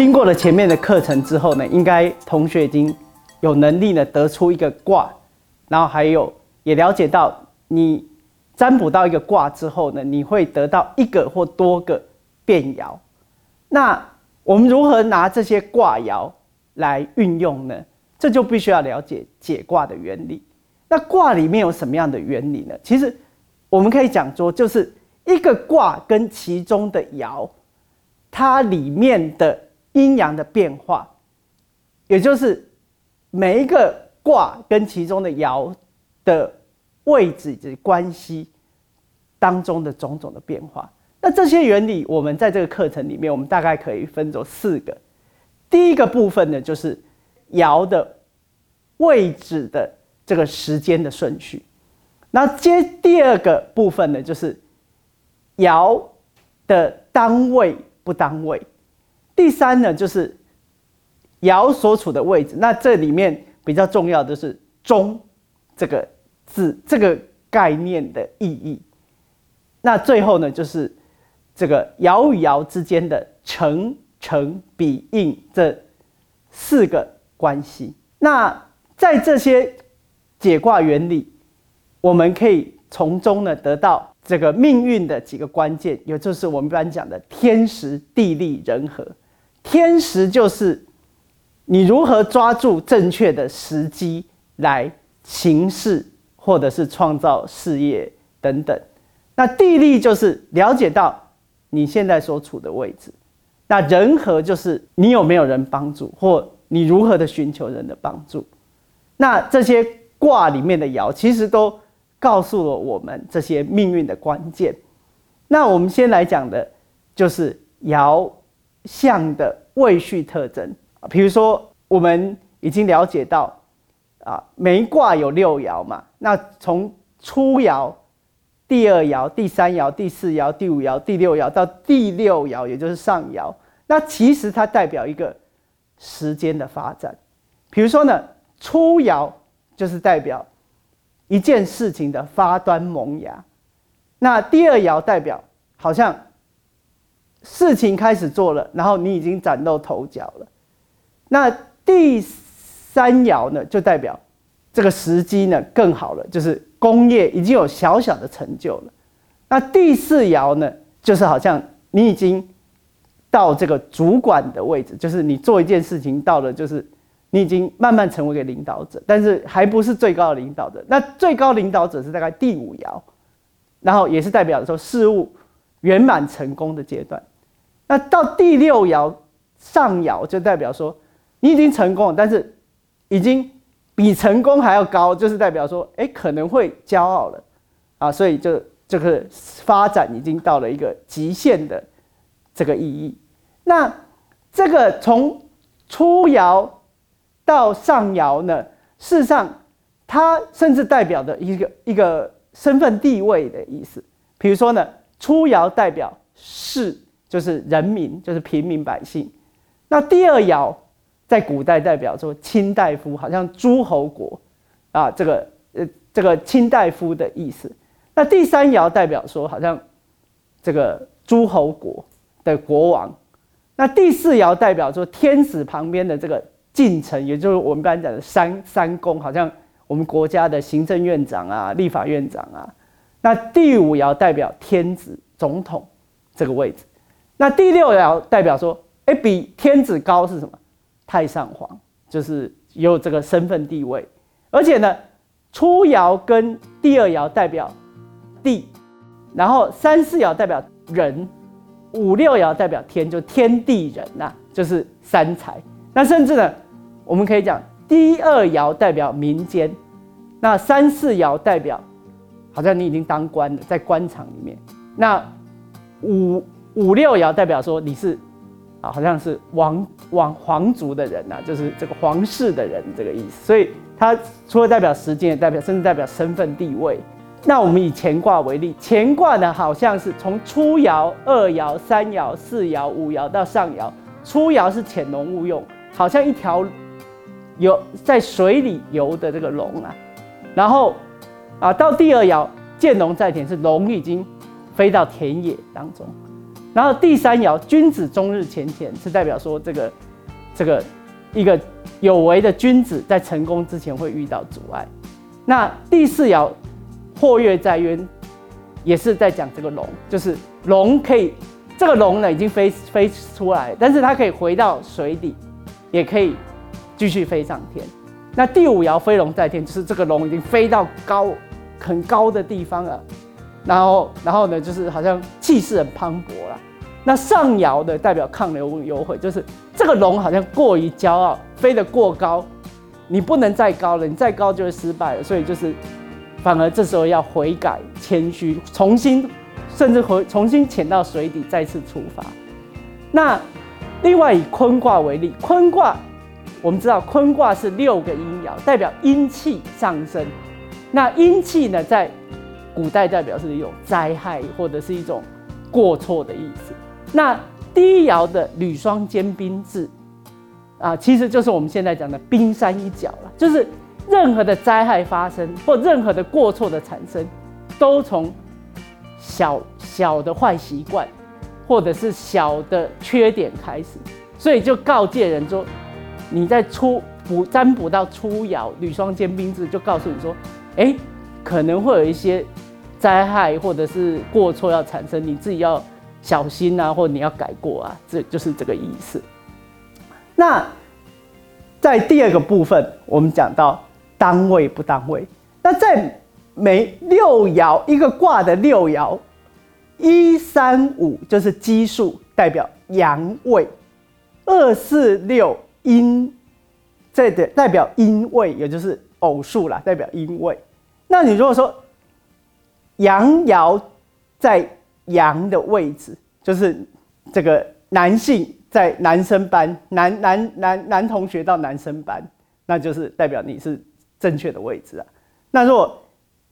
经过了前面的课程之后呢，应该同学已经有能力呢得出一个卦，然后还有也了解到你占卜到一个卦之后呢，你会得到一个或多个变爻。那我们如何拿这些卦爻来运用呢？这就必须要了解解卦的原理。那卦里面有什么样的原理呢？其实我们可以讲说，就是一个卦跟其中的爻，它里面的。阴阳的变化，也就是每一个卦跟其中的爻的位置及关系当中的种种的变化。那这些原理，我们在这个课程里面，我们大概可以分作四个。第一个部分呢，就是爻的位置的这个时间的顺序。那接第二个部分呢，就是爻的单位不单位。第三呢，就是爻所处的位置。那这里面比较重要的是“中”这个字，这个概念的意义。那最后呢，就是这个爻与爻之间的成、成、比、应这四个关系。那在这些解卦原理，我们可以从中呢得到这个命运的几个关键，也就是我们一般讲的天时、地利、人和。天时就是你如何抓住正确的时机来行事，或者是创造事业等等。那地利就是了解到你现在所处的位置。那人和就是你有没有人帮助，或你如何的寻求人的帮助。那这些卦里面的爻其实都告诉了我们这些命运的关键。那我们先来讲的就是爻。象的位序特征，比如说我们已经了解到啊，每一卦有六爻嘛，那从初爻、第二爻、第三爻、第四爻、第五爻、第六爻到第六爻，也就是上爻，那其实它代表一个时间的发展。比如说呢，初爻就是代表一件事情的发端萌芽，那第二爻代表好像。事情开始做了，然后你已经崭露头角了。那第三爻呢，就代表这个时机呢更好了，就是工业已经有小小的成就了。那第四爻呢，就是好像你已经到这个主管的位置，就是你做一件事情到了，就是你已经慢慢成为一个领导者，但是还不是最高的领导者。那最高领导者是大概第五爻，然后也是代表说事物圆满成功的阶段。那到第六爻上爻就代表说你已经成功了，但是已经比成功还要高，就是代表说，哎，可能会骄傲了啊，所以就这个发展已经到了一个极限的这个意义。那这个从初爻到上爻呢，事实上它甚至代表的一个一个身份地位的意思。比如说呢，初爻代表是。就是人民，就是平民百姓。那第二爻在古代代表说卿大夫，好像诸侯国啊，这个呃这个卿大夫的意思。那第三爻代表说好像这个诸侯国的国王。那第四爻代表说天子旁边的这个近臣，也就是我们刚才讲的三三公，好像我们国家的行政院长啊、立法院长啊。那第五爻代表天子、总统这个位置。那第六爻代表说，哎，比天子高是什么？太上皇，就是有这个身份地位。而且呢，初爻跟第二爻代表地，然后三四爻代表人，五六爻代表天，就天地人呐，就是三才。那甚至呢，我们可以讲，第二爻代表民间，那三四爻代表好像你已经当官了，在官场里面。那五。五六爻代表说你是啊，好像是王王皇族的人呐，就是这个皇室的人这个意思。所以它除了代表时间，也代表甚至代表身份地位。那我们以乾卦为例，乾卦呢好像是从初爻、二爻、三爻、四爻、五爻到上爻。初爻是潜龙勿用，好像一条游在水里游的这个龙啊。然后啊，到第二爻见龙在田，是龙已经飞到田野当中。然后第三爻君子终日乾乾，是代表说这个这个一个有为的君子在成功之前会遇到阻碍。那第四爻或跃在渊，也是在讲这个龙，就是龙可以这个龙呢已经飞飞出来，但是它可以回到水底，也可以继续飞上天。那第五爻飞龙在天，就是这个龙已经飞到高很高的地方了。然后，然后呢，就是好像气势很磅礴了。那上爻的代表抗流有悔，就是这个龙好像过于骄傲，飞得过高，你不能再高了，你再高就会失败了。所以就是，反而这时候要悔改、谦虚，重新，甚至回重新潜到水底，再次出发。那另外以坤卦为例，坤卦我们知道坤卦是六个阴爻，代表阴气上升。那阴气呢，在古代代表是一种灾害或者是一种过错的意思。那第一爻的履霜坚冰制啊，其实就是我们现在讲的冰山一角了。就是任何的灾害发生或任何的过错的产生，都从小小的坏习惯或者是小的缺点开始。所以就告诫人说，你在初卜占卜到初爻履霜坚冰制，就告诉你说，哎，可能会有一些。灾害或者是过错要产生，你自己要小心啊，或者你要改过啊，这就是这个意思。那在第二个部分，我们讲到当位不当位。那在每六爻一个卦的六爻，一三五就是奇数，代表阳位；二四六阴，这的代表阴位，也就是偶数啦，代表阴位。那你如果说，阳爻在阳的位置，就是这个男性在男生班，男男男男同学到男生班，那就是代表你是正确的位置啊。那如果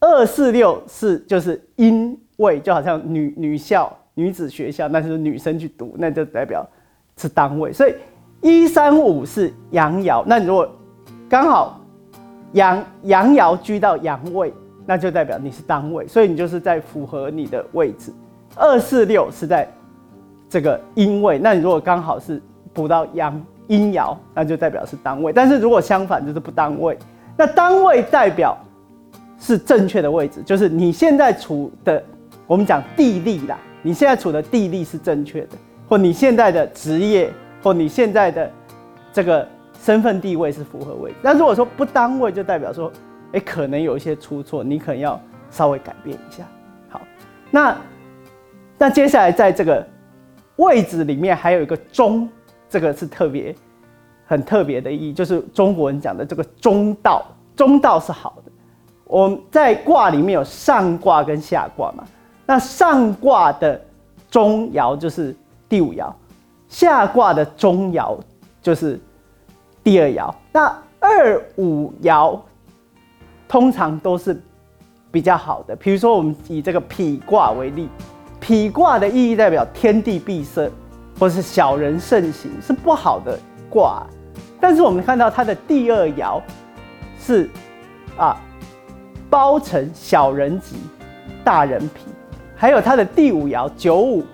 二四六是就是阴位，就好像女女校、女子学校，那就是女生去读，那就代表是单位。所以一三五是阳爻，那如果刚好阳阳爻居到阳位。那就代表你是单位，所以你就是在符合你的位置。二四六是在这个阴位，那你如果刚好是补到阳阴爻，那就代表是单位。但是如果相反就是不单位，那单位代表是正确的位置，就是你现在处的，我们讲地利啦，你现在处的地利是正确的，或你现在的职业，或你现在的这个身份地位是符合位置。那如果说不单位，就代表说。哎，可能有一些出错，你可能要稍微改变一下。好，那那接下来在这个位置里面还有一个中，这个是特别很特别的意义，就是中国人讲的这个中道，中道是好的。我们在卦里面有上卦跟下卦嘛，那上卦的中爻就是第五爻，下卦的中爻就是第二爻。那二五爻。通常都是比较好的，比如说我们以这个否卦为例，否卦的意义代表天地闭塞，或是小人盛行，是不好的卦。但是我们看到它的第二爻是啊，包成小人吉，大人否，还有它的第五爻九五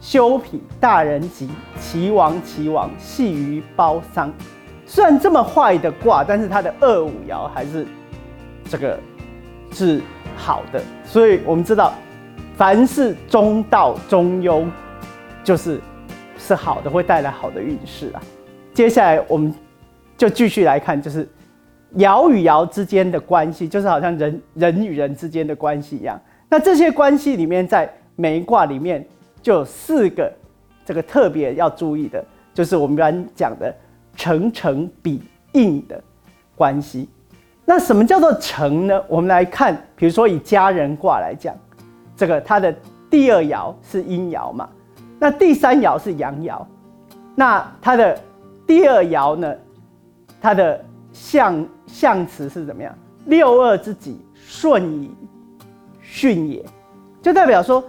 修否，大人吉，齐王齐王，系于包商。虽然这么坏的卦，但是它的二五爻还是。这个是好的，所以我们知道，凡是中道中庸，就是是好的，会带来好的运势啊。接下来我们就继续来看，就是爻与爻之间的关系，就是好像人人与人之间的关系一样。那这些关系里面，在每一卦里面就有四个这个特别要注意的，就是我们刚讲的成成比应的关系。那什么叫做成呢？我们来看，比如说以家人卦来讲，这个它的第二爻是阴爻嘛，那第三爻是阳爻，那它的第二爻呢，它的象象辞是怎么样？六二之己，顺以巽也，就代表说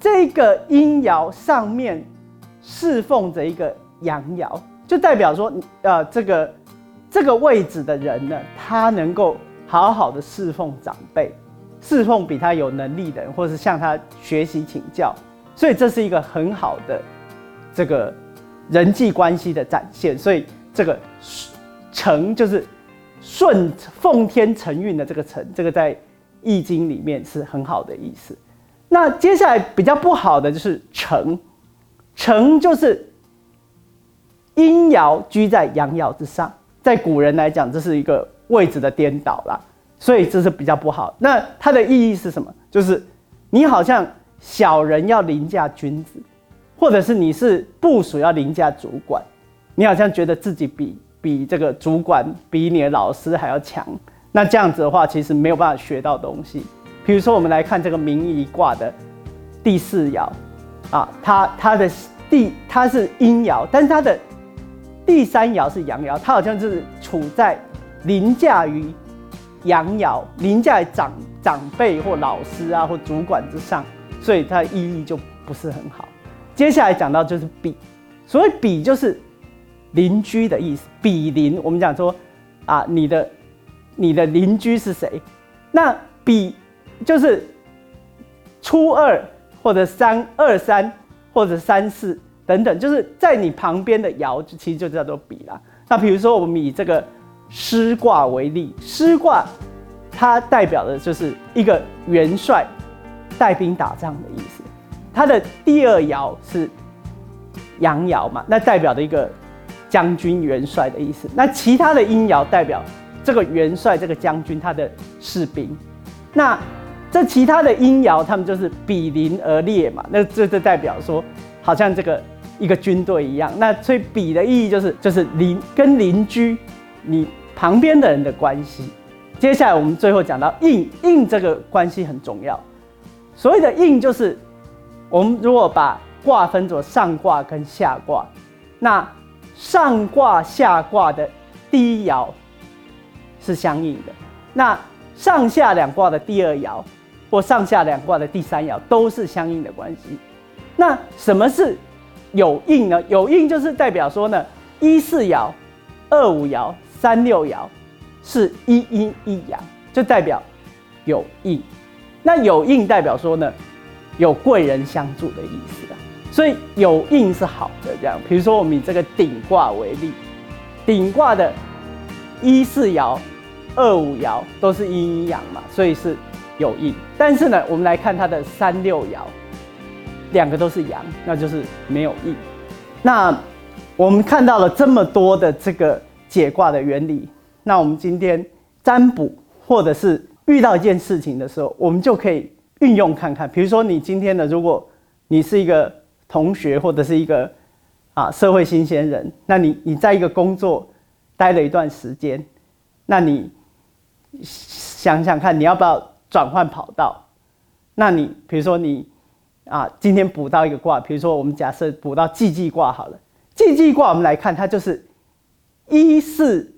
这个阴爻上面侍奉着一个阳爻，就代表说呃这个。这个位置的人呢，他能够好好的侍奉长辈，侍奉比他有能力的人，或是向他学习请教。所以这是一个很好的这个人际关系的展现。所以这个承就是顺奉天承运的这个承，这个在易经里面是很好的意思。那接下来比较不好的就是承，承就是阴爻居在阳爻之上，在古人来讲，这是一个位置的颠倒啦，所以这是比较不好。那它的意义是什么？就是你好像小人要凌驾君子，或者是你是部属要凌驾主管，你好像觉得自己比比这个主管比你的老师还要强，那这样子的话，其实没有办法学到东西。比如说，我们来看这个明夷卦的第四爻啊，它它的第它是阴爻，但是它的第三爻是阳爻，它好像是处在凌驾于阳爻、凌驾于长长辈或老师啊或主管之上，所以它意义就不是很好。接下来讲到就是比，所谓比就是邻居的意思，比邻。我们讲说啊，你的你的邻居是谁？那比。就是初二或者三二三或者三四等等，就是在你旁边的爻，其实就叫做比啦。那比如说，我们以这个师卦为例，师卦它代表的就是一个元帅带兵打仗的意思。它的第二爻是阳爻嘛，那代表的一个将军元帅的意思。那其他的阴爻代表这个元帅这个将军他的士兵。那这其他的阴爻，他们就是比邻而列嘛，那这这代表说，好像这个一个军队一样。那所以比的意义就是，就是邻跟邻居你旁边的人的关系。接下来我们最后讲到应，应这个关系很重要。所谓的应就是，我们如果把卦分作上卦跟下卦，那上卦下卦的第一爻是相应的，那上下两卦的第二爻。或上下两卦的第三爻都是相应的关系。那什么是有应呢？有应就是代表说呢，一四爻、二五爻、三六爻是一阴一阳，就代表有应。那有应代表说呢，有贵人相助的意思啊。所以有应是好的。这样，比如说我们以这个顶卦为例，顶卦的一四爻、二五爻都是阴阴阳嘛，所以是。有应，但是呢，我们来看它的三六爻，两个都是阳，那就是没有应。那我们看到了这么多的这个解卦的原理，那我们今天占卜或者是遇到一件事情的时候，我们就可以运用看看。比如说，你今天呢，如果你是一个同学或者是一个啊社会新鲜人，那你你在一个工作待了一段时间，那你想想看，你要不要？转换跑道，那你比如说你啊，今天补到一个卦，比如说我们假设补到季季卦好了，季季卦我们来看，它就是一四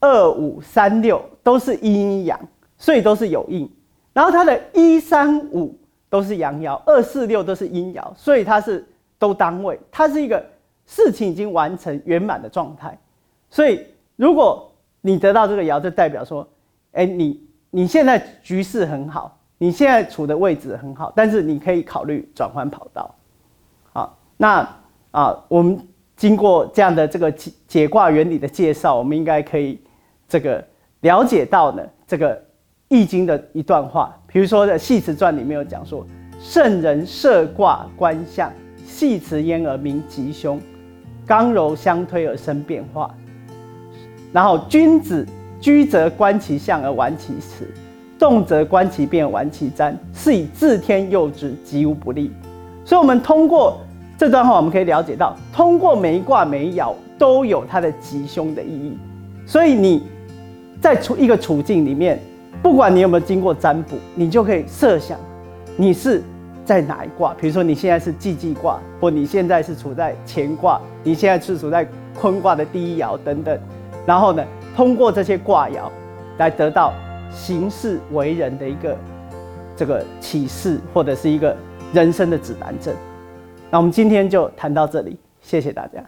二五三六都是阴阳，所以都是有应。然后它的一三五都是阳爻，二四六都是阴爻，所以它是都单位，它是一个事情已经完成圆满的状态。所以如果你得到这个爻，就代表说，哎你。你现在局势很好，你现在处的位置很好，但是你可以考虑转换跑道。好，那啊，我们经过这样的这个解解卦原理的介绍，我们应该可以这个了解到呢，这个易经的一段话，比如说在《系辞传》里面有讲说：“圣人设卦观象，系辞焉而明吉凶，刚柔相推而生变化。”然后君子。居则观其象而玩其辞，动则观其变玩其占，是以自天佑之，吉无不利。所以，我们通过这段话，我们可以了解到，通过每一卦每一爻都有它的吉凶的意义。所以，你在处一个处境里面，不管你有没有经过占卜，你就可以设想你是在哪一卦。比如说，你现在是季季卦，或你现在是处在乾卦，你现在是处在坤卦的第一爻等等。然后呢？通过这些卦爻，来得到行事为人的一个这个启示，或者是一个人生的指南针。那我们今天就谈到这里，谢谢大家。